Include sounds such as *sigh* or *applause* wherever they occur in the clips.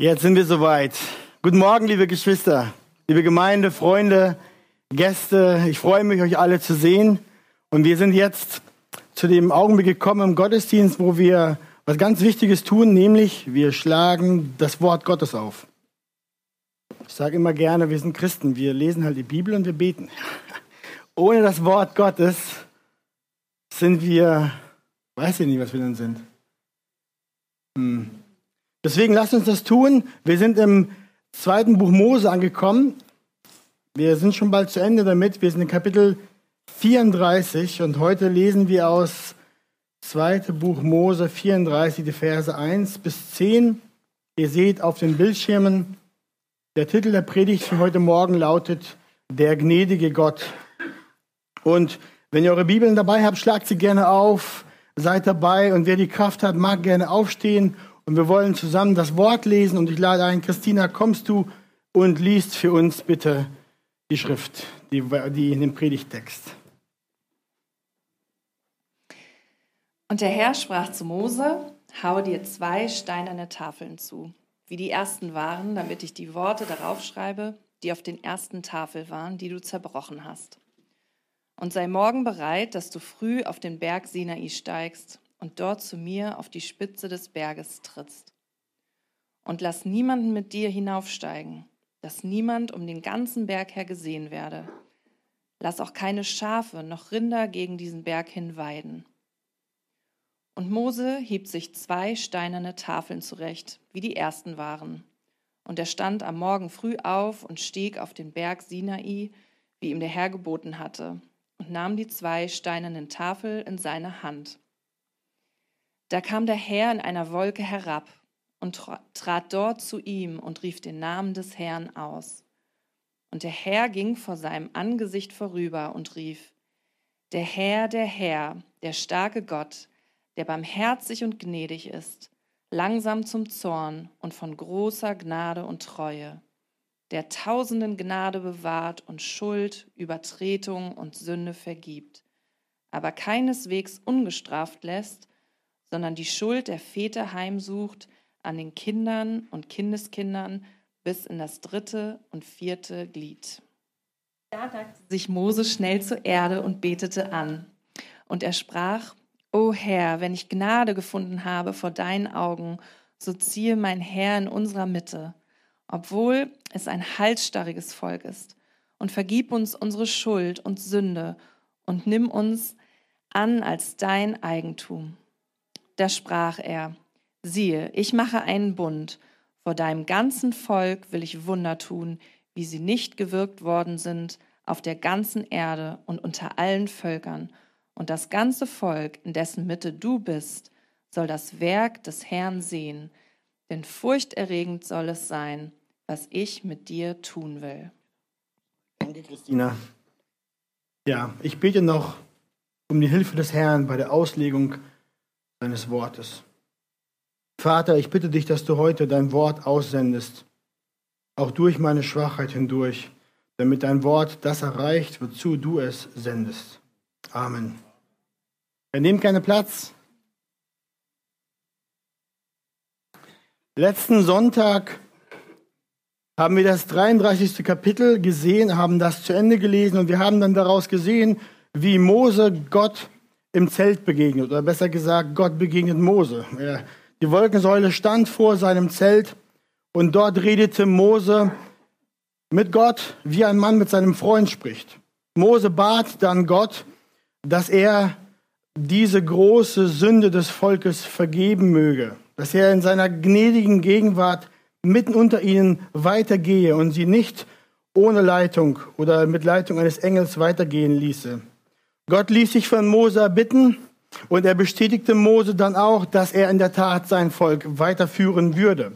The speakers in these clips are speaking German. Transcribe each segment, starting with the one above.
Jetzt sind wir soweit. Guten Morgen, liebe Geschwister, liebe Gemeinde, Freunde, Gäste. Ich freue mich, euch alle zu sehen. Und wir sind jetzt zu dem Augenblick gekommen im Gottesdienst, wo wir was ganz Wichtiges tun, nämlich wir schlagen das Wort Gottes auf. Ich sage immer gerne, wir sind Christen. Wir lesen halt die Bibel und wir beten. *laughs* Ohne das Wort Gottes sind wir, weiß ich nicht, was wir dann sind. Hm. Deswegen lasst uns das tun. Wir sind im zweiten Buch Mose angekommen. Wir sind schon bald zu Ende damit. Wir sind in Kapitel 34 und heute lesen wir aus zweite Buch Mose 34, die Verse 1 bis 10. Ihr seht auf den Bildschirmen, der Titel der Predigt für heute Morgen lautet Der gnädige Gott. Und wenn ihr eure Bibeln dabei habt, schlagt sie gerne auf, seid dabei und wer die Kraft hat, mag gerne aufstehen und wir wollen zusammen das Wort lesen und ich lade ein, Christina, kommst du und liest für uns bitte die Schrift, die, die in dem Predigtext. Und der Herr sprach zu Mose, hau dir zwei steinerne Tafeln zu, wie die ersten waren, damit ich die Worte darauf schreibe, die auf den ersten Tafel waren, die du zerbrochen hast. Und sei morgen bereit, dass du früh auf den Berg Sinai steigst und dort zu mir auf die Spitze des Berges trittst. Und lass niemanden mit dir hinaufsteigen, dass niemand um den ganzen Berg her gesehen werde. Lass auch keine Schafe noch Rinder gegen diesen Berg hin weiden. Und Mose hieb sich zwei steinerne Tafeln zurecht, wie die ersten waren. Und er stand am Morgen früh auf und stieg auf den Berg Sinai, wie ihm der Herr geboten hatte, und nahm die zwei steinernen Tafel in seine Hand. Da kam der Herr in einer Wolke herab und trat dort zu ihm und rief den Namen des Herrn aus. Und der Herr ging vor seinem Angesicht vorüber und rief, Der Herr, der Herr, der starke Gott, der barmherzig und gnädig ist, langsam zum Zorn und von großer Gnade und Treue, der tausenden Gnade bewahrt und Schuld, Übertretung und Sünde vergibt, aber keineswegs ungestraft lässt, sondern die Schuld der Väter heimsucht an den Kindern und Kindeskindern bis in das dritte und vierte Glied. Da neigte sich Mose schnell zur Erde und betete an. Und er sprach, O Herr, wenn ich Gnade gefunden habe vor deinen Augen, so ziehe mein Herr in unserer Mitte, obwohl es ein halsstarriges Volk ist. Und vergib uns unsere Schuld und Sünde und nimm uns an als dein Eigentum. Da sprach er, siehe, ich mache einen Bund, vor deinem ganzen Volk will ich Wunder tun, wie sie nicht gewirkt worden sind auf der ganzen Erde und unter allen Völkern. Und das ganze Volk, in dessen Mitte du bist, soll das Werk des Herrn sehen, denn furchterregend soll es sein, was ich mit dir tun will. Danke, Christina. Ja, ich bete noch um die Hilfe des Herrn bei der Auslegung deines Wortes. Vater, ich bitte dich, dass du heute dein Wort aussendest, auch durch meine Schwachheit hindurch, damit dein Wort das erreicht, wozu du es sendest. Amen. Er nimmt keinen Platz. Letzten Sonntag haben wir das 33. Kapitel gesehen, haben das zu Ende gelesen und wir haben dann daraus gesehen, wie Mose Gott im Zelt begegnet, oder besser gesagt, Gott begegnet Mose. Die Wolkensäule stand vor seinem Zelt und dort redete Mose mit Gott, wie ein Mann mit seinem Freund spricht. Mose bat dann Gott, dass er diese große Sünde des Volkes vergeben möge, dass er in seiner gnädigen Gegenwart mitten unter ihnen weitergehe und sie nicht ohne Leitung oder mit Leitung eines Engels weitergehen ließe. Gott ließ sich von Mose bitten und er bestätigte Mose dann auch, dass er in der Tat sein Volk weiterführen würde.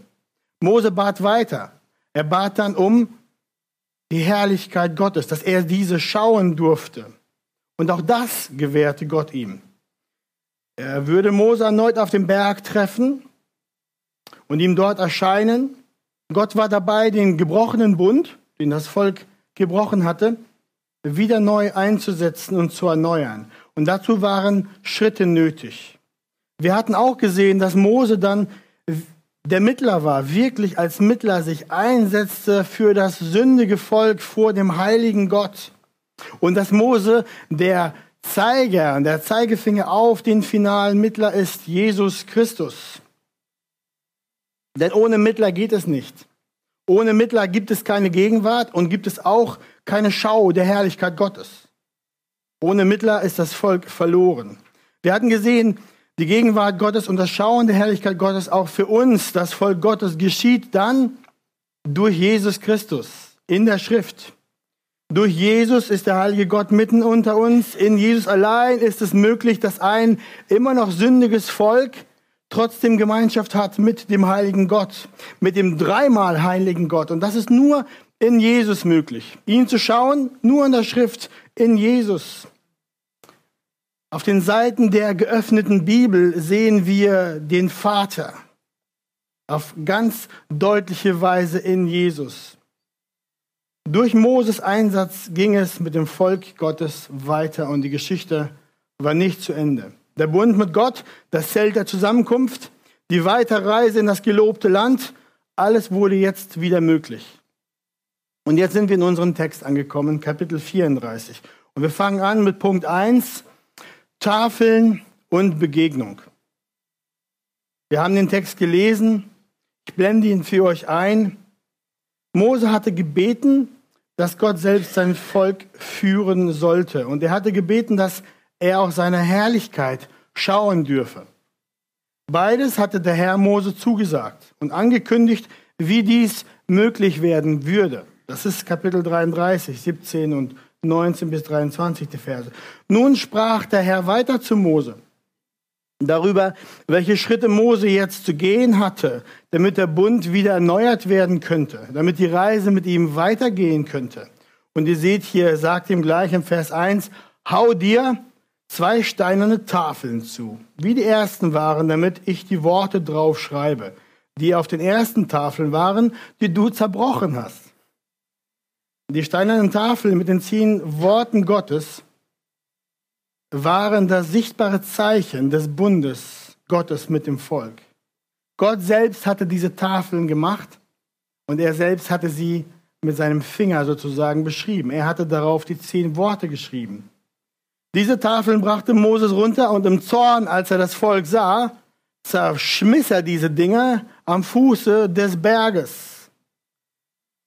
Mose bat weiter. Er bat dann um die Herrlichkeit Gottes, dass er diese schauen durfte. Und auch das gewährte Gott ihm. Er würde Mose erneut auf dem Berg treffen und ihm dort erscheinen. Gott war dabei, den gebrochenen Bund, den das Volk gebrochen hatte, wieder neu einzusetzen und zu erneuern. Und dazu waren Schritte nötig. Wir hatten auch gesehen, dass Mose dann der Mittler war, wirklich als Mittler sich einsetzte für das sündige Volk vor dem heiligen Gott. Und dass Mose der Zeiger, der Zeigefinger auf den finalen Mittler ist, Jesus Christus. Denn ohne Mittler geht es nicht. Ohne Mittler gibt es keine Gegenwart und gibt es auch keine Schau der Herrlichkeit Gottes. Ohne Mittler ist das Volk verloren. Wir hatten gesehen, die Gegenwart Gottes und das Schauen der Herrlichkeit Gottes auch für uns, das Volk Gottes, geschieht dann durch Jesus Christus in der Schrift. Durch Jesus ist der heilige Gott mitten unter uns. In Jesus allein ist es möglich, dass ein immer noch sündiges Volk trotzdem Gemeinschaft hat mit dem heiligen Gott, mit dem dreimal heiligen Gott. Und das ist nur in Jesus möglich. Ihn zu schauen, nur in der Schrift, in Jesus. Auf den Seiten der geöffneten Bibel sehen wir den Vater auf ganz deutliche Weise in Jesus. Durch Moses Einsatz ging es mit dem Volk Gottes weiter und die Geschichte war nicht zu Ende. Der Bund mit Gott, das Zelt der Zusammenkunft, die Weiterreise in das gelobte Land, alles wurde jetzt wieder möglich. Und jetzt sind wir in unserem Text angekommen, Kapitel 34. Und wir fangen an mit Punkt 1, Tafeln und Begegnung. Wir haben den Text gelesen. Ich blende ihn für euch ein. Mose hatte gebeten, dass Gott selbst sein Volk führen sollte. Und er hatte gebeten, dass er auch seine Herrlichkeit schauen dürfe. Beides hatte der Herr Mose zugesagt und angekündigt, wie dies möglich werden würde. Das ist Kapitel 33, 17 und 19 bis 23 die Verse. Nun sprach der Herr weiter zu Mose darüber, welche Schritte Mose jetzt zu gehen hatte, damit der Bund wieder erneuert werden könnte, damit die Reise mit ihm weitergehen könnte. Und ihr seht hier, er sagt ihm gleich im Vers 1, hau dir zwei steinerne Tafeln zu, wie die ersten waren, damit ich die Worte drauf schreibe, die auf den ersten Tafeln waren, die du zerbrochen hast. Die steinernen Tafeln mit den zehn Worten Gottes waren das sichtbare Zeichen des Bundes Gottes mit dem Volk. Gott selbst hatte diese Tafeln gemacht und er selbst hatte sie mit seinem Finger sozusagen beschrieben. Er hatte darauf die zehn Worte geschrieben. Diese Tafeln brachte Moses runter und im Zorn, als er das Volk sah, zerschmiss er diese Dinge am Fuße des Berges.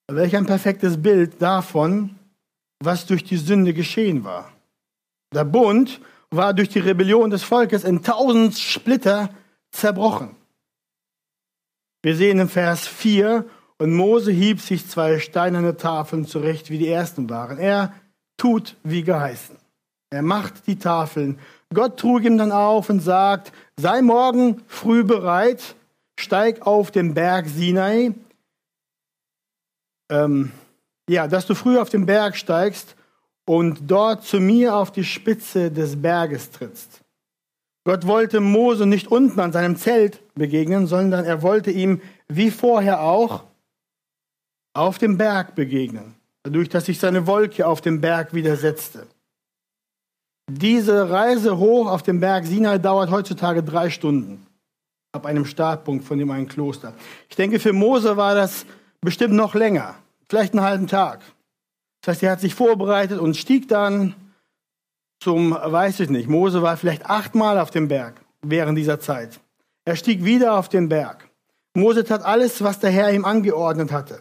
Welch ein perfektes Bild davon, was durch die Sünde geschehen war. Der Bund war durch die Rebellion des Volkes in tausend Splitter zerbrochen. Wir sehen im Vers 4, und Mose hieb sich zwei steinerne Tafeln zurecht, wie die ersten waren. Er tut wie geheißen. Er macht die Tafeln. Gott trug ihm dann auf und sagt, sei morgen früh bereit, steig auf den Berg Sinai, ähm, ja, dass du früh auf den Berg steigst und dort zu mir auf die Spitze des Berges trittst. Gott wollte Mose nicht unten an seinem Zelt begegnen, sondern er wollte ihm wie vorher auch auf dem Berg begegnen, dadurch, dass sich seine Wolke auf dem Berg widersetzte. Diese Reise hoch auf den Berg Sinai dauert heutzutage drei Stunden ab einem Startpunkt von dem einen Kloster. Ich denke, für Mose war das bestimmt noch länger, vielleicht einen halben Tag. Das heißt, er hat sich vorbereitet und stieg dann zum, weiß ich nicht, Mose war vielleicht achtmal auf dem Berg während dieser Zeit. Er stieg wieder auf den Berg. Mose tat alles, was der Herr ihm angeordnet hatte.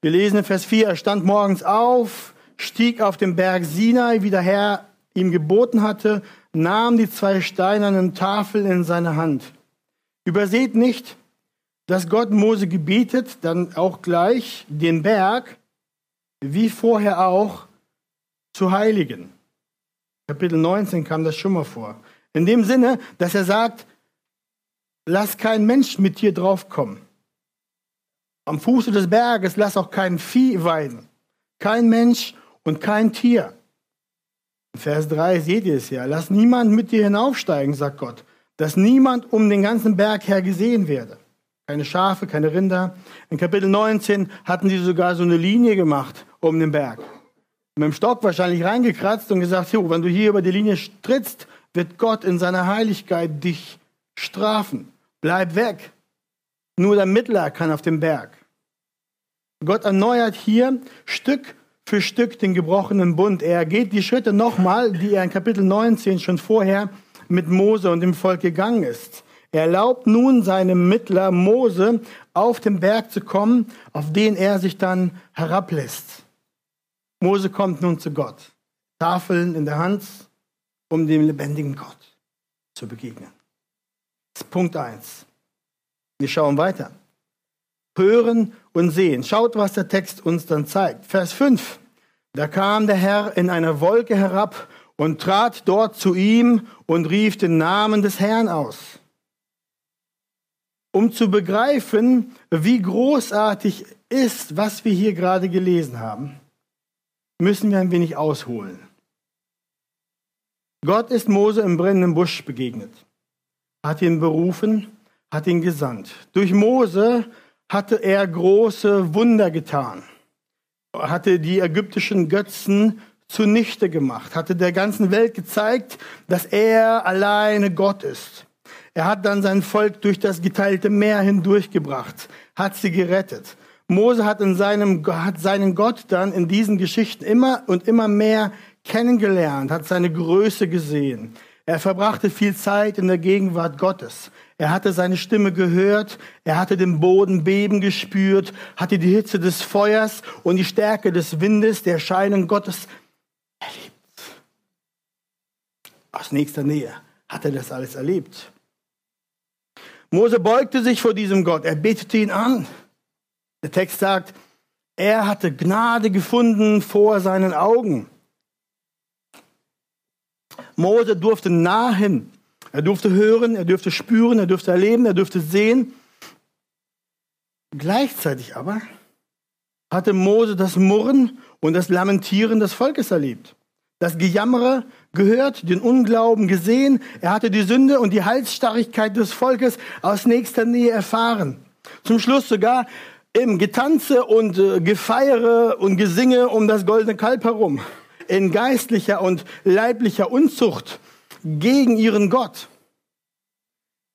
Wir lesen in Vers 4, er stand morgens auf, stieg auf den Berg Sinai, wie der Herr ihm geboten hatte, nahm die zwei steinernen Tafeln in seine Hand. Überseht nicht, dass Gott Mose gebietet, dann auch gleich den Berg, wie vorher auch, zu heiligen. Kapitel 19 kam das schon mal vor. In dem Sinne, dass er sagt, lass kein Mensch mit dir draufkommen. Am Fuße des Berges lass auch kein Vieh weiden. Kein Mensch und kein Tier. In Vers 3 seht ihr es ja. Lass niemand mit dir hinaufsteigen, sagt Gott, dass niemand um den ganzen Berg her gesehen werde. Keine Schafe, keine Rinder. In Kapitel 19 hatten sie sogar so eine Linie gemacht um den Berg. Mit dem Stock wahrscheinlich reingekratzt und gesagt, jo, wenn du hier über die Linie trittst, wird Gott in seiner Heiligkeit dich strafen. Bleib weg. Nur der Mittler kann auf den Berg. Gott erneuert hier Stück für Stück den gebrochenen Bund. Er geht die Schritte nochmal, die er in Kapitel 19 schon vorher mit Mose und dem Volk gegangen ist. Er erlaubt nun seinem Mittler Mose auf den Berg zu kommen, auf den er sich dann herablässt. Mose kommt nun zu Gott, Tafeln in der Hand, um dem lebendigen Gott zu begegnen. Das ist Punkt 1. Wir schauen weiter. Hören und sehen. Schaut, was der Text uns dann zeigt. Vers 5. Da kam der Herr in einer Wolke herab und trat dort zu ihm und rief den Namen des Herrn aus. Um zu begreifen, wie großartig ist, was wir hier gerade gelesen haben, müssen wir ein wenig ausholen. Gott ist Mose im brennenden Busch begegnet, hat ihn berufen, hat ihn gesandt. Durch Mose hatte er große Wunder getan, hatte die ägyptischen Götzen zunichte gemacht, hatte der ganzen Welt gezeigt, dass er alleine Gott ist. Er hat dann sein Volk durch das geteilte Meer hindurchgebracht, hat sie gerettet. Mose hat, in seinem, hat seinen Gott dann in diesen Geschichten immer und immer mehr kennengelernt, hat seine Größe gesehen. Er verbrachte viel Zeit in der Gegenwart Gottes. Er hatte seine Stimme gehört, er hatte den Boden beben gespürt, hatte die Hitze des Feuers und die Stärke des Windes, der Erscheinung Gottes erlebt. Aus nächster Nähe hat er das alles erlebt. Mose beugte sich vor diesem Gott, er betete ihn an. Der Text sagt, er hatte Gnade gefunden vor seinen Augen. Mose durfte nahen. Er durfte hören, er durfte spüren, er durfte erleben, er durfte sehen. Gleichzeitig aber hatte Mose das Murren und das Lamentieren des Volkes erlebt. Das Gejammere gehört, den Unglauben gesehen. Er hatte die Sünde und die Halsstarrigkeit des Volkes aus nächster Nähe erfahren. Zum Schluss sogar im Getanze und äh, Gefeiere und Gesinge um das goldene Kalb herum in geistlicher und leiblicher Unzucht gegen ihren Gott.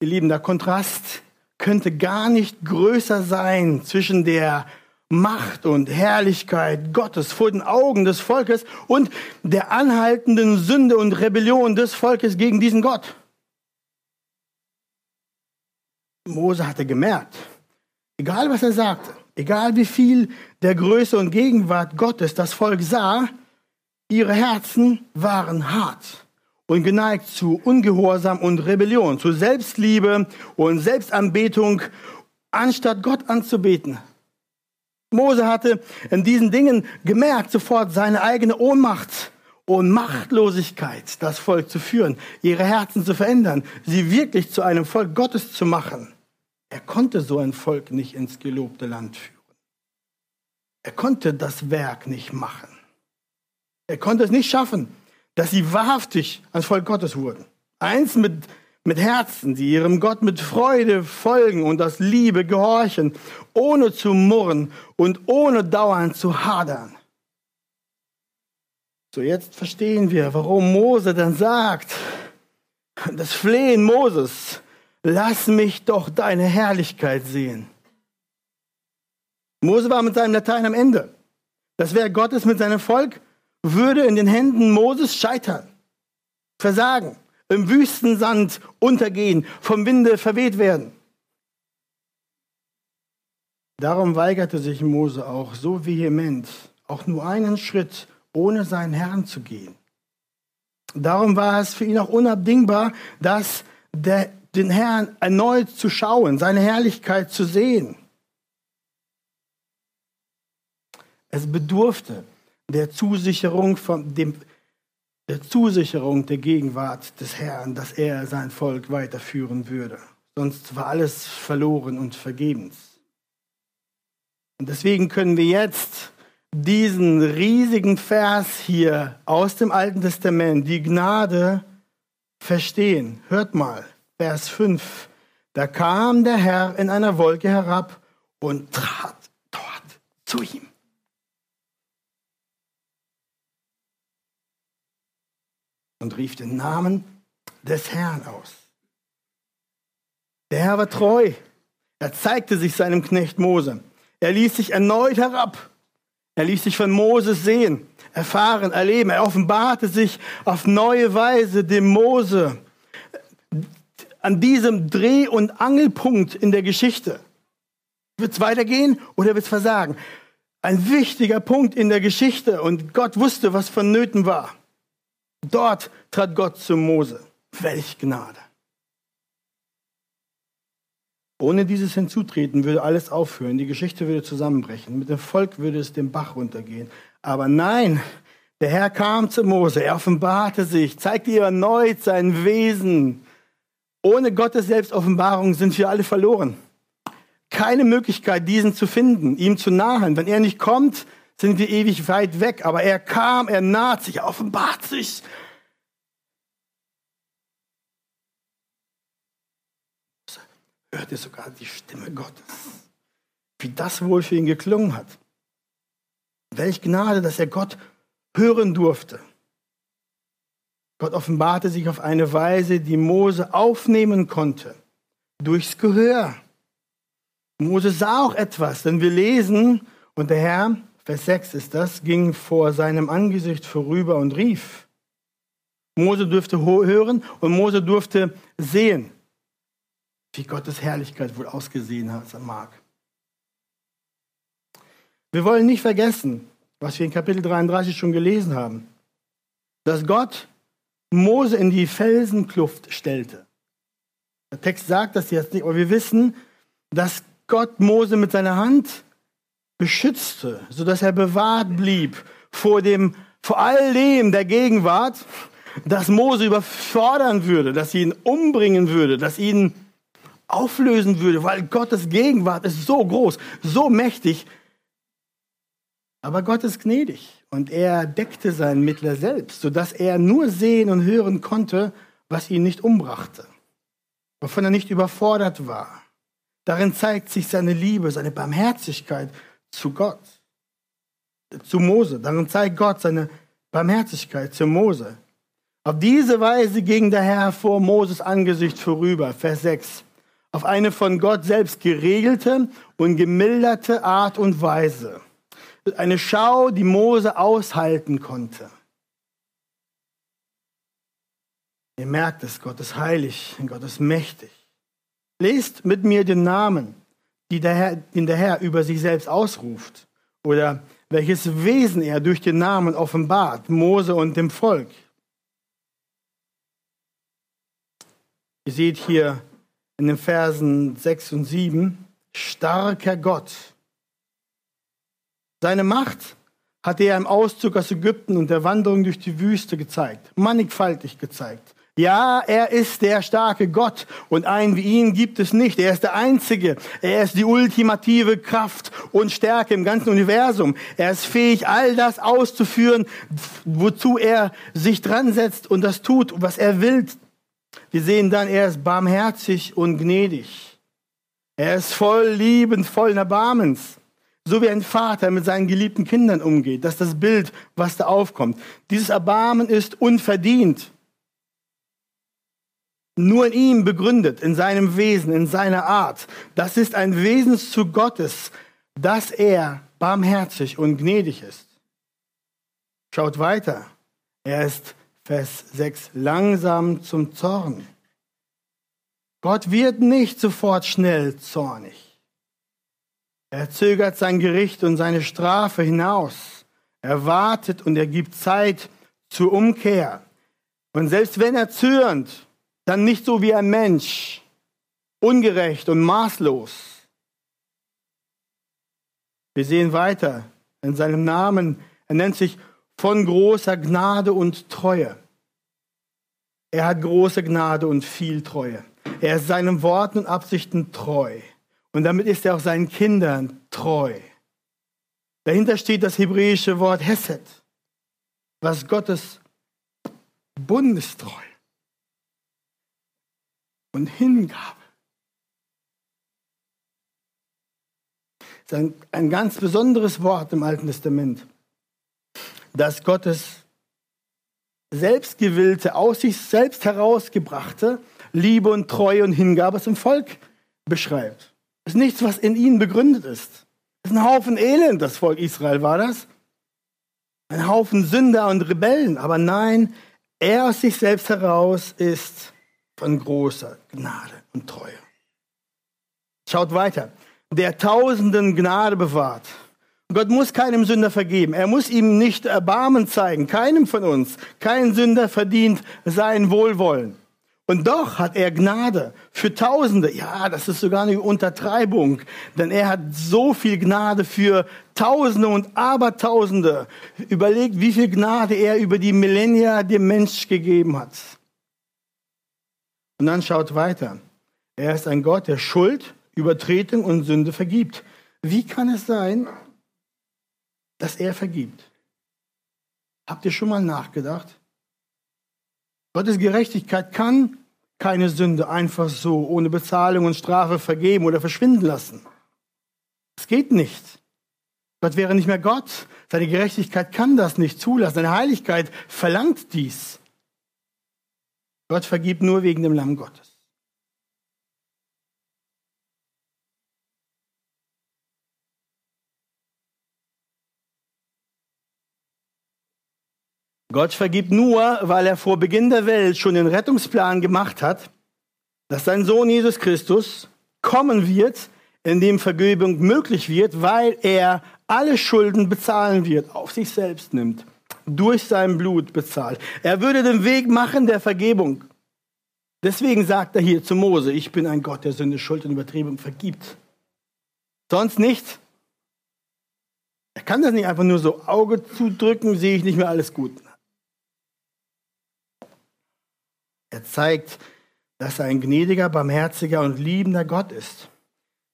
Ihr Lieben, der Kontrast könnte gar nicht größer sein zwischen der Macht und Herrlichkeit Gottes vor den Augen des Volkes und der anhaltenden Sünde und Rebellion des Volkes gegen diesen Gott. Mose hatte gemerkt, egal was er sagte, egal wie viel der Größe und Gegenwart Gottes das Volk sah, Ihre Herzen waren hart und geneigt zu Ungehorsam und Rebellion, zu Selbstliebe und Selbstanbetung, anstatt Gott anzubeten. Mose hatte in diesen Dingen gemerkt sofort seine eigene Ohnmacht und Machtlosigkeit, das Volk zu führen, ihre Herzen zu verändern, sie wirklich zu einem Volk Gottes zu machen. Er konnte so ein Volk nicht ins gelobte Land führen. Er konnte das Werk nicht machen. Er konnte es nicht schaffen, dass sie wahrhaftig ans Volk Gottes wurden. Eins mit, mit Herzen, die ihrem Gott mit Freude folgen und aus Liebe gehorchen, ohne zu murren und ohne dauernd zu hadern. So, jetzt verstehen wir, warum Mose dann sagt, das Flehen Moses, lass mich doch deine Herrlichkeit sehen. Mose war mit seinem Latein am Ende. Das Werk Gottes mit seinem Volk würde in den Händen Moses scheitern, versagen, im Wüstensand untergehen, vom Winde verweht werden. Darum weigerte sich Mose auch so vehement, auch nur einen Schritt ohne seinen Herrn zu gehen. Darum war es für ihn auch unabdingbar, dass der, den Herrn erneut zu schauen, seine Herrlichkeit zu sehen. Es bedurfte der Zusicherung von dem, der Zusicherung der Gegenwart des Herrn, dass er sein Volk weiterführen würde. Sonst war alles verloren und vergebens. Und deswegen können wir jetzt diesen riesigen Vers hier aus dem Alten Testament, die Gnade, verstehen. Hört mal, Vers 5. Da kam der Herr in einer Wolke herab und trat dort zu ihm. Und rief den Namen des Herrn aus. Der Herr war treu. Er zeigte sich seinem Knecht Mose. Er ließ sich erneut herab. Er ließ sich von Moses sehen, erfahren, erleben. Er offenbarte sich auf neue Weise dem Mose an diesem Dreh- und Angelpunkt in der Geschichte. Wird es weitergehen oder wird es versagen? Ein wichtiger Punkt in der Geschichte und Gott wusste, was vonnöten war. Dort trat Gott zu Mose. Welch Gnade. Ohne dieses Hinzutreten würde alles aufhören, die Geschichte würde zusammenbrechen, mit dem Volk würde es den Bach runtergehen. Aber nein, der Herr kam zu Mose, er offenbarte sich, zeigte ihr erneut sein Wesen. Ohne Gottes Selbstoffenbarung sind wir alle verloren. Keine Möglichkeit, diesen zu finden, ihm zu nahen. Wenn er nicht kommt, sind wir ewig weit weg. Aber er kam, er naht sich, er offenbart sich hörte sogar die Stimme Gottes. Wie das wohl für ihn geklungen hat. Welch Gnade, dass er Gott hören durfte. Gott offenbarte sich auf eine Weise, die Mose aufnehmen konnte. Durchs Gehör. Mose sah auch etwas, denn wir lesen, und der Herr, Vers 6 ist das, ging vor seinem Angesicht vorüber und rief. Mose durfte hören und Mose durfte sehen wie Gottes Herrlichkeit wohl ausgesehen hat, mag. Wir wollen nicht vergessen, was wir in Kapitel 33 schon gelesen haben, dass Gott Mose in die Felsenkluft stellte. Der Text sagt das jetzt nicht, aber wir wissen, dass Gott Mose mit seiner Hand beschützte, sodass er bewahrt blieb vor dem, vor all dem der Gegenwart, dass Mose überfordern würde, dass ihn umbringen würde, dass ihn auflösen würde, weil Gottes Gegenwart ist so groß, so mächtig. Aber Gott ist gnädig und er deckte seinen Mittler selbst, sodass er nur sehen und hören konnte, was ihn nicht umbrachte, wovon er nicht überfordert war. Darin zeigt sich seine Liebe, seine Barmherzigkeit zu Gott, zu Mose. Darin zeigt Gott seine Barmherzigkeit zu Mose. Auf diese Weise ging der Herr vor Moses Angesicht vorüber. Vers 6 auf eine von Gott selbst geregelte und gemilderte Art und Weise. Eine Schau, die Mose aushalten konnte. Ihr merkt es, Gott ist heilig, Gott ist mächtig. Lest mit mir den Namen, den der, Herr, den der Herr über sich selbst ausruft oder welches Wesen er durch den Namen offenbart, Mose und dem Volk. Ihr seht hier in den Versen 6 und 7, starker Gott. Seine Macht hat er im Auszug aus Ägypten und der Wanderung durch die Wüste gezeigt, mannigfaltig gezeigt. Ja, er ist der starke Gott und einen wie ihn gibt es nicht. Er ist der Einzige. Er ist die ultimative Kraft und Stärke im ganzen Universum. Er ist fähig, all das auszuführen, wozu er sich dran setzt und das tut, was er will, wir sehen dann, er ist barmherzig und gnädig. Er ist voll liebend, voll Erbarmens. So wie ein Vater mit seinen geliebten Kindern umgeht. Das ist das Bild, was da aufkommt. Dieses Erbarmen ist unverdient. Nur in ihm begründet, in seinem Wesen, in seiner Art. Das ist ein Wesenszug Gottes, dass er barmherzig und gnädig ist. Schaut weiter. Er ist Vers 6, langsam zum Zorn. Gott wird nicht sofort schnell zornig. Er zögert sein Gericht und seine Strafe hinaus. Er wartet und er gibt Zeit zur Umkehr. Und selbst wenn er zürnt, dann nicht so wie ein Mensch, ungerecht und maßlos. Wir sehen weiter in seinem Namen. Er nennt sich von großer Gnade und Treue. Er hat große Gnade und viel Treue. Er ist seinen Worten und Absichten treu. Und damit ist er auch seinen Kindern treu. Dahinter steht das hebräische Wort Hesed, was Gottes Bundestreu und Hingabe. Das ist ein, ein ganz besonderes Wort im Alten Testament dass Gottes selbstgewillte, aus sich selbst herausgebrachte Liebe und Treue und Hingabe zum Volk beschreibt. Das ist nichts, was in ihnen begründet ist. Das ist ein Haufen Elend, das Volk Israel war das. Ein Haufen Sünder und Rebellen. Aber nein, er aus sich selbst heraus ist von großer Gnade und Treue. Schaut weiter. Der Tausenden Gnade bewahrt. Gott muss keinem Sünder vergeben. Er muss ihm nicht Erbarmen zeigen. Keinem von uns. Kein Sünder verdient sein Wohlwollen. Und doch hat er Gnade für Tausende. Ja, das ist sogar eine Untertreibung, denn er hat so viel Gnade für Tausende und Abertausende. Überlegt, wie viel Gnade er über die Millennia dem Mensch gegeben hat. Und dann schaut weiter. Er ist ein Gott, der Schuld, Übertretung und Sünde vergibt. Wie kann es sein, dass er vergibt? Habt ihr schon mal nachgedacht? Gottes Gerechtigkeit kann keine Sünde einfach so ohne Bezahlung und Strafe vergeben oder verschwinden lassen. Es geht nicht. Gott wäre nicht mehr Gott. Seine Gerechtigkeit kann das nicht zulassen. Seine Heiligkeit verlangt dies. Gott vergibt nur wegen dem Lamm Gottes. Gott vergibt nur, weil er vor Beginn der Welt schon den Rettungsplan gemacht hat, dass sein Sohn Jesus Christus kommen wird, in dem Vergebung möglich wird, weil er alle Schulden bezahlen wird, auf sich selbst nimmt, durch sein Blut bezahlt. Er würde den Weg machen der Vergebung. Deswegen sagt er hier zu Mose, ich bin ein Gott, der Sünde, Schuld und Übertreibung vergibt. Sonst nicht. Er kann das nicht einfach nur so Auge zudrücken, sehe ich nicht mehr alles gut. Er zeigt, dass er ein gnädiger, barmherziger und liebender Gott ist.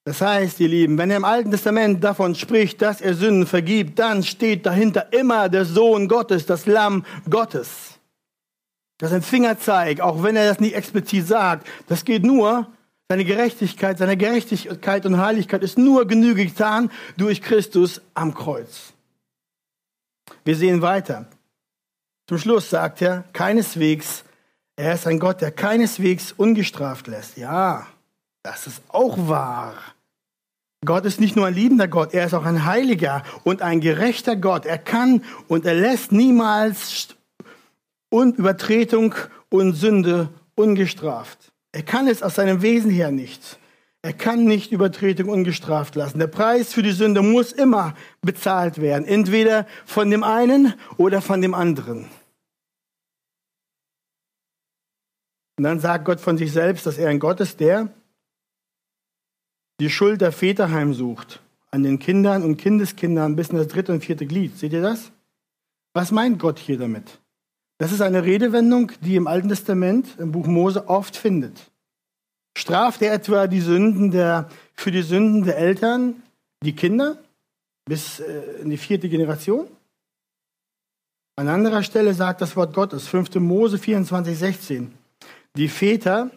Das heißt, ihr Lieben, wenn er im Alten Testament davon spricht, dass er Sünden vergibt, dann steht dahinter immer der Sohn Gottes, das Lamm Gottes. Das ist ein Fingerzeig, auch wenn er das nicht explizit sagt. Das geht nur, seine Gerechtigkeit, seine Gerechtigkeit und Heiligkeit ist nur Genüge getan durch Christus am Kreuz. Wir sehen weiter. Zum Schluss sagt er, keineswegs er ist ein Gott, der keineswegs ungestraft lässt. Ja, das ist auch wahr. Gott ist nicht nur ein liebender Gott, er ist auch ein heiliger und ein gerechter Gott. Er kann und er lässt niemals Übertretung und Sünde ungestraft. Er kann es aus seinem Wesen her nicht. Er kann nicht Übertretung ungestraft lassen. Der Preis für die Sünde muss immer bezahlt werden, entweder von dem einen oder von dem anderen. Und dann sagt Gott von sich selbst, dass er ein Gott ist, der die Schuld der Väter heimsucht an den Kindern und Kindeskindern bis in das dritte und vierte Glied. Seht ihr das? Was meint Gott hier damit? Das ist eine Redewendung, die im Alten Testament, im Buch Mose, oft findet. Straft er etwa die Sünden der, für die Sünden der Eltern die Kinder bis äh, in die vierte Generation? An anderer Stelle sagt das Wort Gottes, 5. Mose 24, 16. Die Väter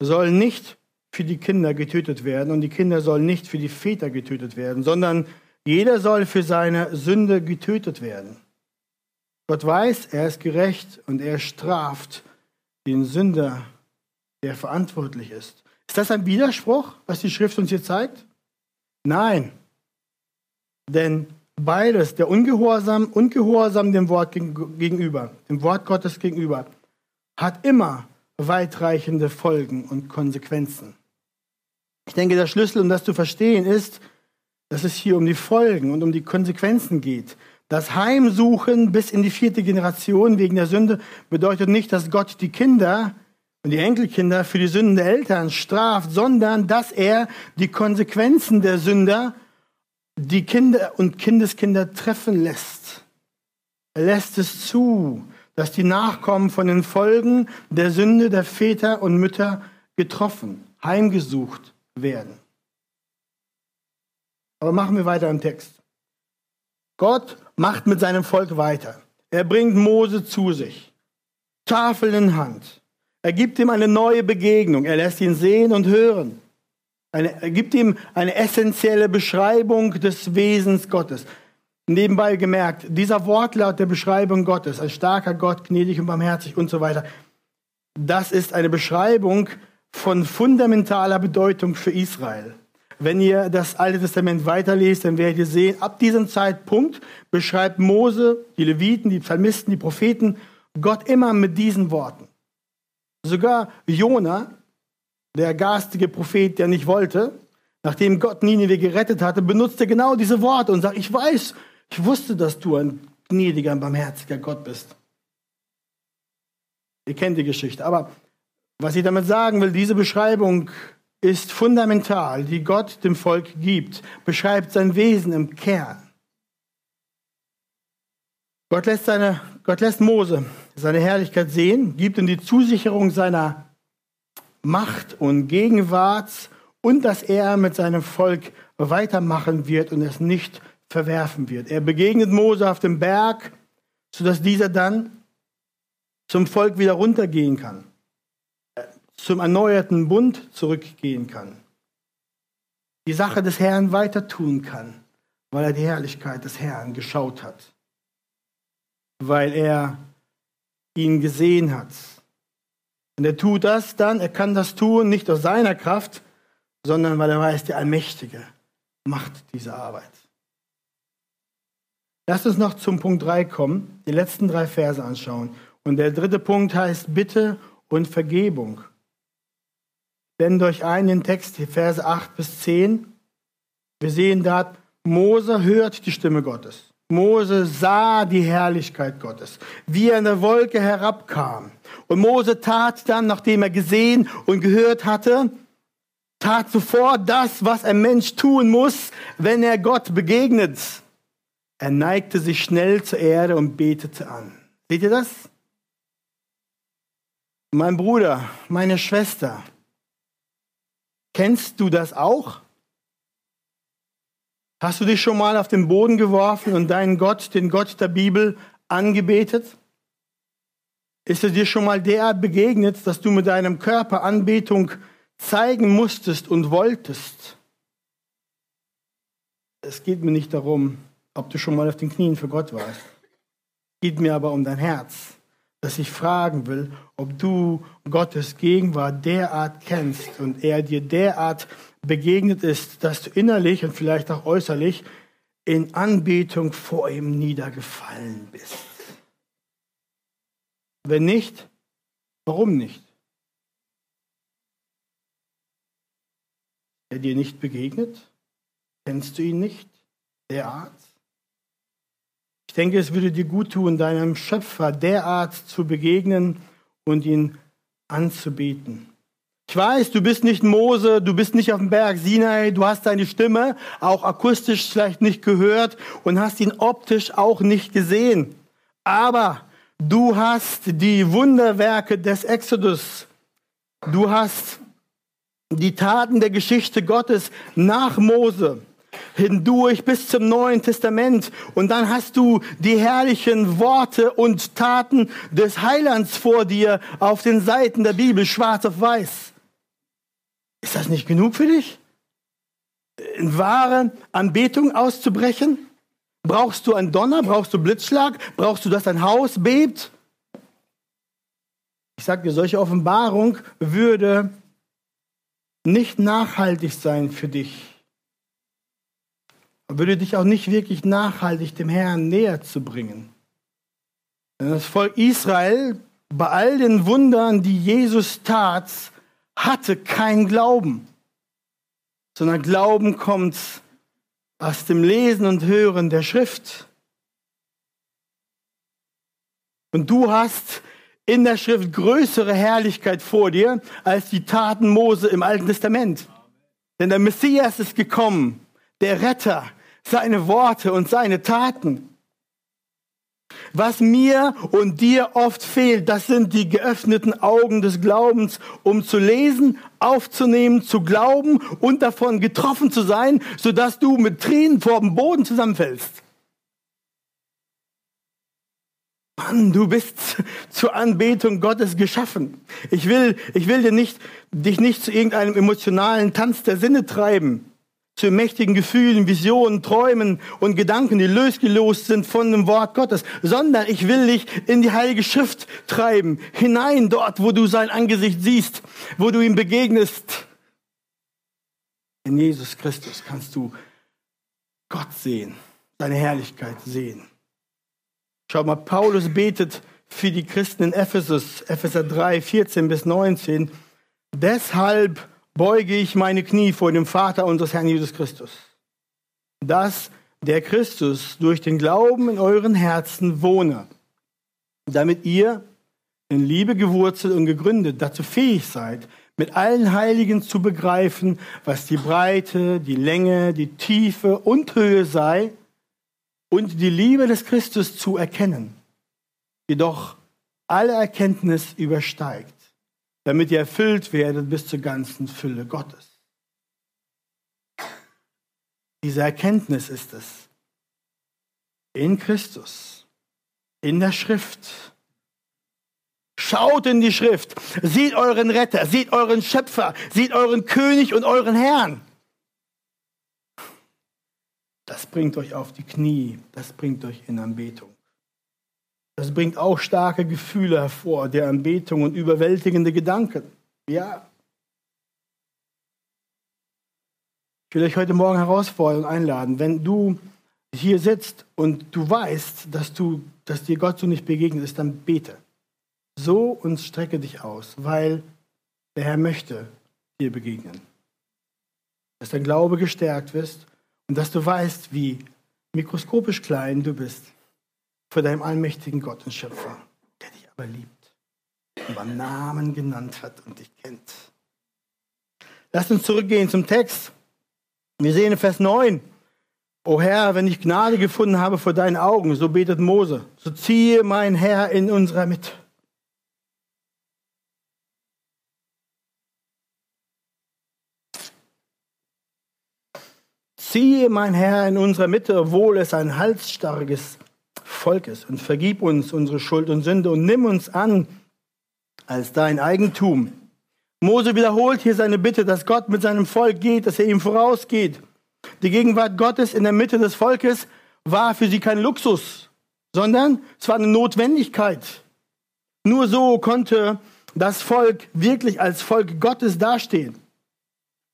sollen nicht für die Kinder getötet werden und die Kinder sollen nicht für die Väter getötet werden, sondern jeder soll für seine Sünde getötet werden. Gott weiß, er ist gerecht und er straft den Sünder, der verantwortlich ist. Ist das ein Widerspruch, was die Schrift uns hier zeigt? Nein. Denn beides, der Ungehorsam und Gehorsam dem Wort gegenüber, dem Wort Gottes gegenüber, hat immer weitreichende Folgen und Konsequenzen. Ich denke, der Schlüssel, um das zu verstehen, ist, dass es hier um die Folgen und um die Konsequenzen geht. Das Heimsuchen bis in die vierte Generation wegen der Sünde bedeutet nicht, dass Gott die Kinder und die Enkelkinder für die Sünden der Eltern straft, sondern dass er die Konsequenzen der Sünder die Kinder und Kindeskinder treffen lässt. Er lässt es zu, dass die Nachkommen von den Folgen der Sünde der Väter und Mütter getroffen, heimgesucht werden. Aber machen wir weiter im Text. Gott macht mit seinem Volk weiter. Er bringt Mose zu sich, Tafel in Hand. Er gibt ihm eine neue Begegnung. Er lässt ihn sehen und hören. Er gibt ihm eine essentielle Beschreibung des Wesens Gottes. Nebenbei gemerkt, dieser Wortlaut der Beschreibung Gottes, ein starker Gott, gnädig und barmherzig und so weiter, das ist eine Beschreibung von fundamentaler Bedeutung für Israel. Wenn ihr das Alte Testament weiterlest, dann werdet ihr sehen, ab diesem Zeitpunkt beschreibt Mose, die Leviten, die Psalmisten, die Propheten Gott immer mit diesen Worten. Sogar Jona, der garstige Prophet, der nicht wollte, nachdem Gott Nineveh gerettet hatte, benutzte genau diese Worte und sagt, ich weiß, ich wusste, dass du ein gnädiger, und barmherziger Gott bist. Ihr kennt die Geschichte. Aber was ich damit sagen will, diese Beschreibung ist fundamental, die Gott dem Volk gibt, beschreibt sein Wesen im Kern. Gott lässt, seine, Gott lässt Mose seine Herrlichkeit sehen, gibt ihm die Zusicherung seiner Macht und Gegenwart und dass er mit seinem Volk weitermachen wird und es nicht verwerfen wird. Er begegnet Mose auf dem Berg, sodass dieser dann zum Volk wieder runtergehen kann, zum erneuerten Bund zurückgehen kann, die Sache des Herrn weiter tun kann, weil er die Herrlichkeit des Herrn geschaut hat, weil er ihn gesehen hat. Und er tut das dann, er kann das tun, nicht aus seiner Kraft, sondern weil er weiß, der Allmächtige macht diese Arbeit. Lasst uns noch zum Punkt 3 kommen, die letzten drei Verse anschauen. Und der dritte Punkt heißt Bitte und Vergebung. Blenden euch ein den Text, Verse 8 bis 10. Wir sehen da, Mose hört die Stimme Gottes. Mose sah die Herrlichkeit Gottes, wie er in der Wolke herabkam. Und Mose tat dann, nachdem er gesehen und gehört hatte, tat sofort das, was ein Mensch tun muss, wenn er Gott begegnet. Er neigte sich schnell zur Erde und betete an. Seht ihr das? Mein Bruder, meine Schwester, kennst du das auch? Hast du dich schon mal auf den Boden geworfen und deinen Gott, den Gott der Bibel, angebetet? Ist es dir schon mal derart begegnet, dass du mit deinem Körper Anbetung zeigen musstest und wolltest? Es geht mir nicht darum, ob du schon mal auf den Knien für Gott warst. Geht mir aber um dein Herz, dass ich fragen will, ob du Gottes Gegenwart derart kennst und er dir derart begegnet ist, dass du innerlich und vielleicht auch äußerlich in Anbetung vor ihm niedergefallen bist. Wenn nicht, warum nicht? Er dir nicht begegnet? Kennst du ihn nicht derart? Ich denke, es würde dir gut tun, deinem Schöpfer derart zu begegnen und ihn anzubeten. Ich weiß, du bist nicht Mose, du bist nicht auf dem Berg Sinai, du hast seine Stimme auch akustisch vielleicht nicht gehört und hast ihn optisch auch nicht gesehen. Aber du hast die Wunderwerke des Exodus. Du hast die Taten der Geschichte Gottes nach Mose hindurch bis zum Neuen Testament. Und dann hast du die herrlichen Worte und Taten des Heilands vor dir auf den Seiten der Bibel, schwarz auf weiß. Ist das nicht genug für dich? In wahre Anbetung auszubrechen? Brauchst du einen Donner? Brauchst du Blitzschlag? Brauchst du, dass dein Haus bebt? Ich sage dir, solche Offenbarung würde nicht nachhaltig sein für dich würde dich auch nicht wirklich nachhaltig dem Herrn näher zu bringen. Denn das Volk Israel, bei all den Wundern, die Jesus tat, hatte keinen Glauben, sondern Glauben kommt aus dem Lesen und Hören der Schrift. Und du hast in der Schrift größere Herrlichkeit vor dir als die Taten Mose im Alten Testament. Denn der Messias ist gekommen, der Retter, seine Worte und seine Taten. Was mir und dir oft fehlt, das sind die geöffneten Augen des Glaubens, um zu lesen, aufzunehmen, zu glauben und davon getroffen zu sein, sodass du mit Tränen vor dem Boden zusammenfällst. Mann, du bist *laughs* zur Anbetung Gottes geschaffen. Ich will, ich will dir nicht, dich nicht zu irgendeinem emotionalen Tanz der Sinne treiben zu mächtigen Gefühlen, Visionen, Träumen und Gedanken, die losgelöst sind von dem Wort Gottes, sondern ich will dich in die Heilige Schrift treiben, hinein dort, wo du sein Angesicht siehst, wo du ihm begegnest. In Jesus Christus kannst du Gott sehen, seine Herrlichkeit sehen. Schau mal, Paulus betet für die Christen in Ephesus, Epheser 3, 14 bis 19. Deshalb beuge ich meine Knie vor dem Vater unseres Herrn Jesus Christus, dass der Christus durch den Glauben in euren Herzen wohne, damit ihr in Liebe gewurzelt und gegründet dazu fähig seid, mit allen Heiligen zu begreifen, was die Breite, die Länge, die Tiefe und Höhe sei und die Liebe des Christus zu erkennen, jedoch alle Erkenntnis übersteigt, damit ihr erfüllt werdet bis zur ganzen Fülle Gottes. Diese Erkenntnis ist es. In Christus, in der Schrift. Schaut in die Schrift, seht euren Retter, seht euren Schöpfer, seht euren König und euren Herrn. Das bringt euch auf die Knie, das bringt euch in Anbetung. Das bringt auch starke Gefühle hervor, der Anbetung und überwältigende Gedanken. Ja, Ich will euch heute Morgen herausfordern und einladen, wenn du hier sitzt und du weißt, dass, du, dass dir Gott so nicht begegnet ist, dann bete. So und strecke dich aus, weil der Herr möchte dir begegnen. Dass dein Glaube gestärkt wird und dass du weißt, wie mikroskopisch klein du bist vor deinem allmächtigen Gott und Schöpfer, der dich aber liebt und beim Namen genannt hat und dich kennt. Lass uns zurückgehen zum Text. Wir sehen in Vers 9, O Herr, wenn ich Gnade gefunden habe vor deinen Augen, so betet Mose, so ziehe mein Herr in unserer Mitte. Ziehe mein Herr in unserer Mitte, obwohl es ein halsstarriges Volk ist, und vergib uns unsere Schuld und Sünde und nimm uns an als dein Eigentum. Mose wiederholt hier seine Bitte, dass Gott mit seinem Volk geht, dass er ihm vorausgeht. Die Gegenwart Gottes in der Mitte des Volkes war für sie kein Luxus, sondern es war eine Notwendigkeit. Nur so konnte das Volk wirklich als Volk Gottes dastehen.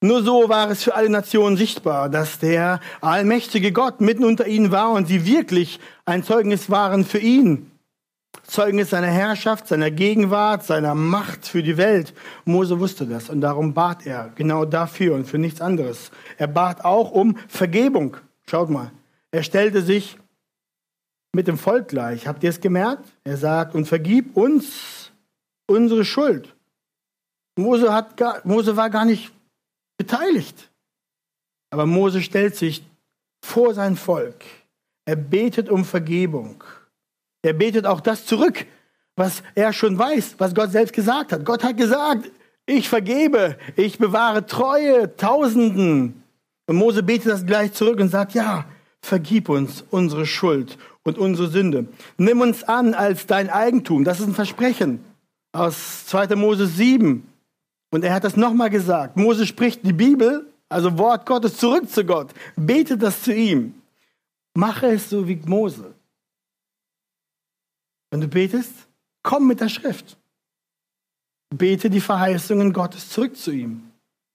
Nur so war es für alle Nationen sichtbar, dass der allmächtige Gott mitten unter ihnen war und sie wirklich ein Zeugnis waren für ihn. Zeugnis seiner Herrschaft, seiner Gegenwart, seiner Macht für die Welt. Mose wusste das und darum bat er genau dafür und für nichts anderes. Er bat auch um Vergebung. Schaut mal, er stellte sich mit dem Volk gleich. Habt ihr es gemerkt? Er sagt, und vergib uns unsere Schuld. Mose, hat gar, Mose war gar nicht beteiligt. Aber Mose stellt sich vor sein Volk. Er betet um Vergebung. Er betet auch das zurück, was er schon weiß, was Gott selbst gesagt hat. Gott hat gesagt, ich vergebe, ich bewahre Treue Tausenden. Und Mose betet das gleich zurück und sagt, ja, vergib uns unsere Schuld und unsere Sünde. Nimm uns an als dein Eigentum. Das ist ein Versprechen aus 2. Mose 7. Und er hat das nochmal gesagt. Mose spricht die Bibel, also Wort Gottes, zurück zu Gott. Betet das zu ihm. Mache es so wie Mose. Wenn du betest, komm mit der Schrift. Bete die Verheißungen Gottes zurück zu ihm.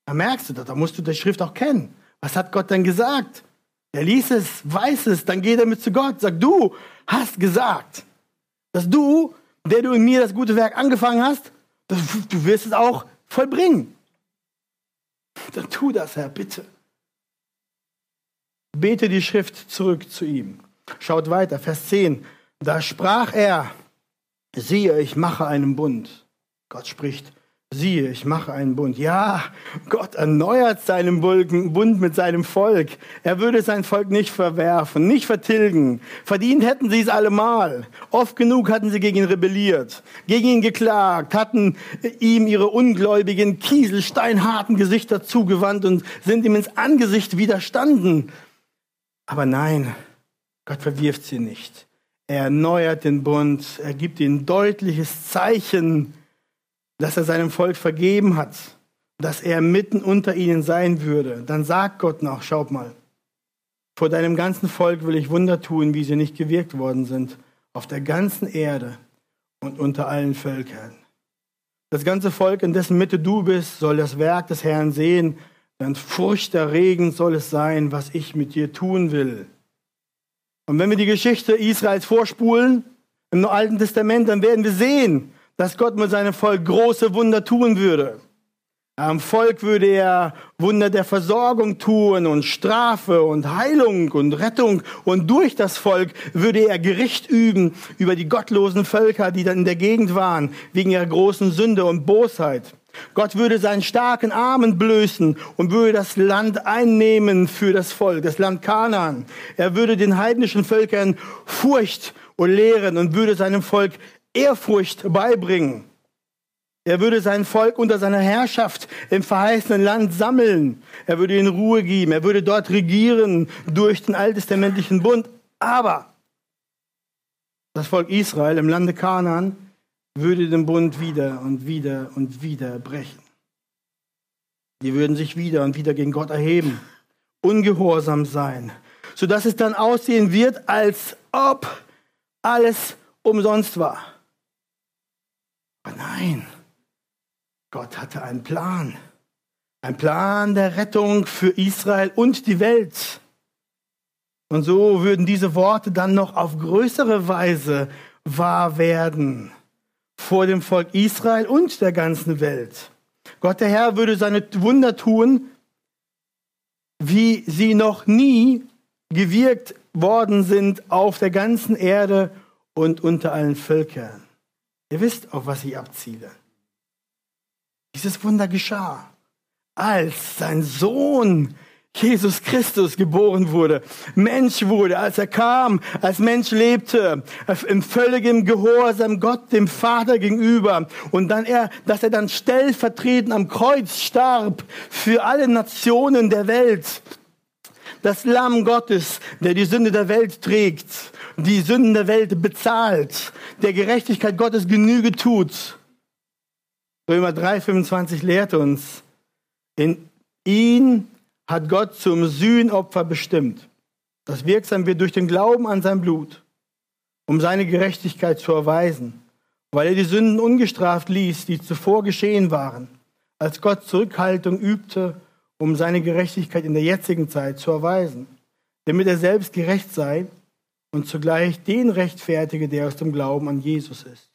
Da merkst du das, da musst du die Schrift auch kennen. Was hat Gott denn gesagt? Er liest es, weiß es, dann geh damit zu Gott. Sag, du hast gesagt, dass du, der du in mir das gute Werk angefangen hast, du wirst es auch vollbringen. Dann tu das, Herr, bitte. Bete die Schrift zurück zu ihm. Schaut weiter, Vers 10. Da sprach er, siehe, ich mache einen Bund. Gott spricht, siehe, ich mache einen Bund. Ja, Gott erneuert seinen Bund mit seinem Volk. Er würde sein Volk nicht verwerfen, nicht vertilgen. Verdient hätten sie es allemal. Oft genug hatten sie gegen ihn rebelliert, gegen ihn geklagt, hatten ihm ihre ungläubigen, kieselsteinharten Gesichter zugewandt und sind ihm ins Angesicht widerstanden. Aber nein, Gott verwirft sie nicht. Er erneuert den Bund. Er gibt ihnen deutliches Zeichen, dass er seinem Volk vergeben hat, dass er mitten unter ihnen sein würde. Dann sagt Gott noch, schaut mal, vor deinem ganzen Volk will ich Wunder tun, wie sie nicht gewirkt worden sind, auf der ganzen Erde und unter allen Völkern. Das ganze Volk, in dessen Mitte du bist, soll das Werk des Herrn sehen, Denn furchterregend soll es sein, was ich mit dir tun will. Und wenn wir die Geschichte Israels vorspulen im Alten Testament, dann werden wir sehen, dass Gott mit seinem Volk große Wunder tun würde. Am Volk würde er Wunder der Versorgung tun und Strafe und Heilung und Rettung. Und durch das Volk würde er Gericht üben über die gottlosen Völker, die dann in der Gegend waren, wegen ihrer großen Sünde und Bosheit. Gott würde seinen starken Armen blößen und würde das Land einnehmen für das Volk, das Land Kanaan. Er würde den heidnischen Völkern Furcht und lehren und würde seinem Volk Ehrfurcht beibringen. Er würde sein Volk unter seiner Herrschaft im verheißenen Land sammeln. Er würde ihnen Ruhe geben. Er würde dort regieren durch den alttestamentlichen Bund. Aber das Volk Israel im Lande Kanaan würde den Bund wieder und wieder und wieder brechen. Die würden sich wieder und wieder gegen Gott erheben, ungehorsam sein, sodass es dann aussehen wird, als ob alles umsonst war. Aber nein, Gott hatte einen Plan. Ein Plan der Rettung für Israel und die Welt. Und so würden diese Worte dann noch auf größere Weise wahr werden vor dem Volk Israel und der ganzen Welt. Gott der Herr würde seine Wunder tun, wie sie noch nie gewirkt worden sind auf der ganzen Erde und unter allen Völkern. Ihr wisst, auf was ich abziele. Dieses Wunder geschah, als sein Sohn Jesus Christus geboren wurde, Mensch wurde, als er kam, als Mensch lebte, im völligen Gehorsam Gott, dem Vater gegenüber. Und dann er, dass er dann stellvertretend am Kreuz starb für alle Nationen der Welt. Das Lamm Gottes, der die Sünde der Welt trägt, die Sünden der Welt bezahlt, der Gerechtigkeit Gottes Genüge tut. Römer 3, 25 lehrt uns, in ihn hat Gott zum Sühnopfer bestimmt, das wirksam wird durch den Glauben an sein Blut, um seine Gerechtigkeit zu erweisen, weil er die Sünden ungestraft ließ, die zuvor geschehen waren, als Gott Zurückhaltung übte, um seine Gerechtigkeit in der jetzigen Zeit zu erweisen, damit er selbst gerecht sei und zugleich den rechtfertige, der aus dem Glauben an Jesus ist.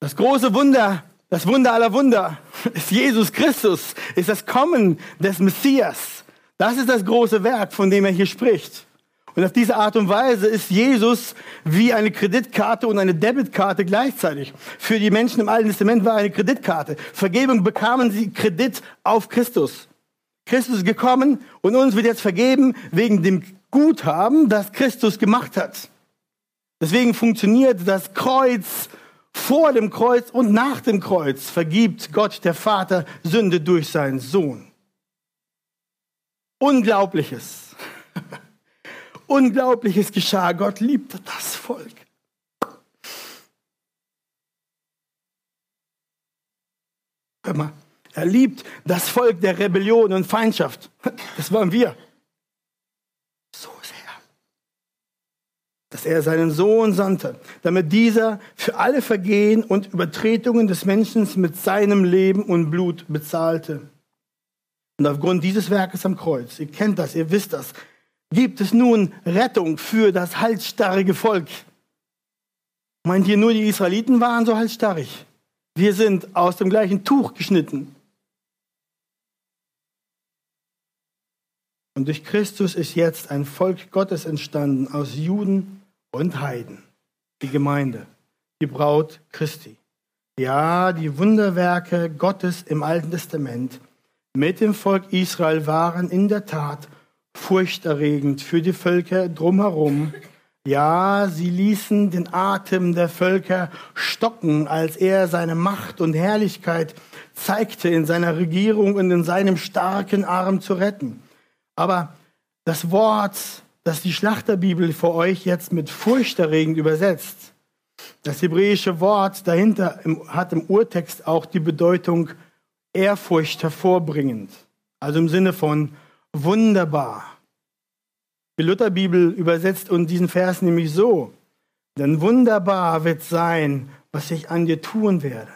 Das große Wunder, das Wunder aller Wunder *laughs* ist Jesus Christus, ist das Kommen des Messias. Das ist das große Werk, von dem er hier spricht. Und auf diese Art und Weise ist Jesus wie eine Kreditkarte und eine Debitkarte gleichzeitig. Für die Menschen im Alten Testament war eine Kreditkarte. Vergebung bekamen sie Kredit auf Christus. Christus ist gekommen und uns wird jetzt vergeben wegen dem Guthaben, das Christus gemacht hat. Deswegen funktioniert das Kreuz vor dem Kreuz und nach dem Kreuz vergibt Gott der Vater Sünde durch seinen Sohn. Unglaubliches. *laughs* Unglaubliches geschah. Gott liebte das Volk. Hör mal, er liebt das Volk der Rebellion und Feindschaft. Das waren wir. Dass er seinen Sohn sandte, damit dieser für alle Vergehen und Übertretungen des Menschen mit seinem Leben und Blut bezahlte. Und aufgrund dieses Werkes am Kreuz, ihr kennt das, ihr wisst das, gibt es nun Rettung für das halsstarrige Volk. Meint ihr nur, die Israeliten waren so halsstarrig? Wir sind aus dem gleichen Tuch geschnitten. Und durch Christus ist jetzt ein Volk Gottes entstanden aus Juden und Heiden, die Gemeinde, die Braut Christi. Ja, die Wunderwerke Gottes im Alten Testament mit dem Volk Israel waren in der Tat furchterregend für die Völker drumherum. Ja, sie ließen den Atem der Völker stocken, als er seine Macht und Herrlichkeit zeigte, in seiner Regierung und in seinem starken Arm zu retten. Aber das Wort dass die Schlachterbibel für euch jetzt mit furchterregend übersetzt. Das hebräische Wort dahinter hat im Urtext auch die Bedeutung Ehrfurcht hervorbringend. Also im Sinne von wunderbar. Die Lutherbibel übersetzt und diesen Vers nämlich so, denn wunderbar wird sein, was ich an dir tun werde.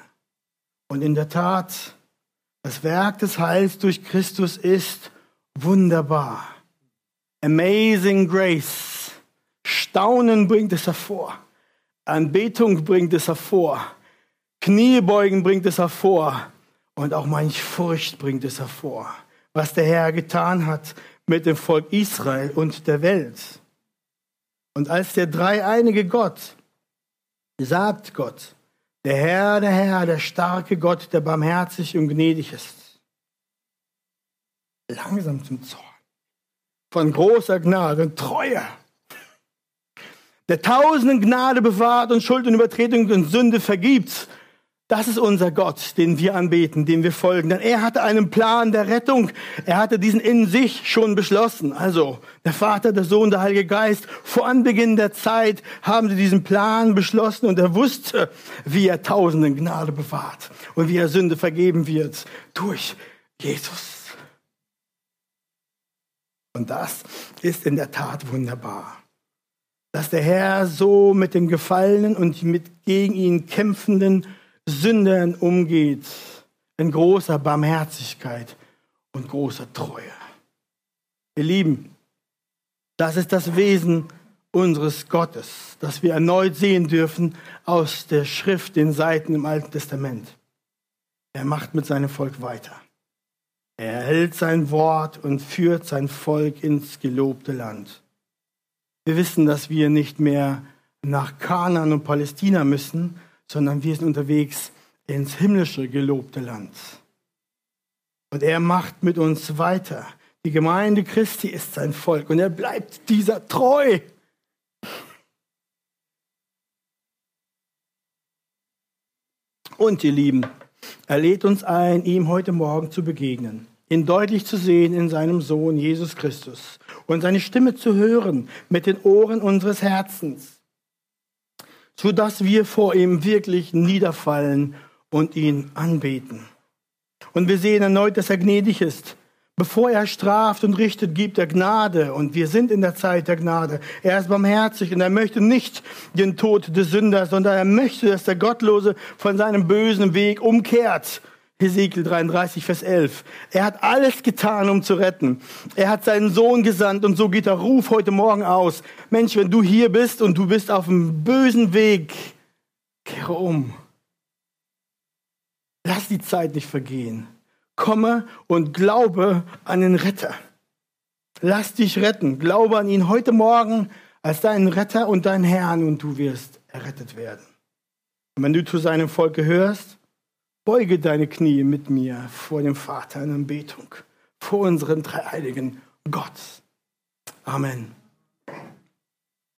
Und in der Tat, Das Werk des Heils durch Christus ist wunderbar. Amazing Grace. Staunen bringt es hervor. Anbetung bringt es hervor. Kniebeugen bringt es hervor. Und auch manch Furcht bringt es hervor. Was der Herr getan hat mit dem Volk Israel und der Welt. Und als der dreieinige Gott sagt Gott, der Herr, der Herr, der starke Gott, der barmherzig und gnädig ist, langsam zum Zorn, von großer Gnade Treue, der tausenden Gnade bewahrt und Schuld und Übertretung und Sünde vergibt das ist unser Gott, den wir anbeten, dem wir folgen. Denn er hatte einen Plan der Rettung. Er hatte diesen in sich schon beschlossen. Also der Vater, der Sohn, der Heilige Geist. Vor Anbeginn der Zeit haben sie diesen Plan beschlossen und er wusste, wie er Tausenden Gnade bewahrt und wie er Sünde vergeben wird durch Jesus. Und das ist in der Tat wunderbar dass der Herr so mit den Gefallenen und mit gegen ihn kämpfenden Sündern umgeht in großer Barmherzigkeit und großer Treue. Ihr Lieben, das ist das Wesen unseres Gottes, das wir erneut sehen dürfen aus der Schrift, den Seiten im Alten Testament. Er macht mit seinem Volk weiter. Er hält sein Wort und führt sein Volk ins gelobte Land. Wir wissen, dass wir nicht mehr nach Kanaan und Palästina müssen, sondern wir sind unterwegs ins himmlische gelobte Land. Und er macht mit uns weiter. Die Gemeinde Christi ist sein Volk und er bleibt dieser treu. Und ihr Lieben, er lädt uns ein, ihm heute Morgen zu begegnen, ihn deutlich zu sehen in seinem Sohn Jesus Christus und seine Stimme zu hören mit den Ohren unseres Herzens sodass wir vor ihm wirklich niederfallen und ihn anbeten. Und wir sehen erneut, dass er gnädig ist. Bevor er straft und richtet, gibt er Gnade. Und wir sind in der Zeit der Gnade. Er ist barmherzig und er möchte nicht den Tod des Sünders, sondern er möchte, dass der Gottlose von seinem bösen Weg umkehrt Hesekiel 33, Vers 11. Er hat alles getan, um zu retten. Er hat seinen Sohn gesandt und so geht der Ruf heute Morgen aus. Mensch, wenn du hier bist und du bist auf einem bösen Weg, kehre um. Lass die Zeit nicht vergehen. Komme und glaube an den Retter. Lass dich retten. Glaube an ihn heute Morgen als deinen Retter und deinen Herrn und du wirst errettet werden. Und wenn du zu seinem Volk gehörst, Beuge deine Knie mit mir vor dem Vater in Anbetung, vor unserem dreieinigen Gott. Amen.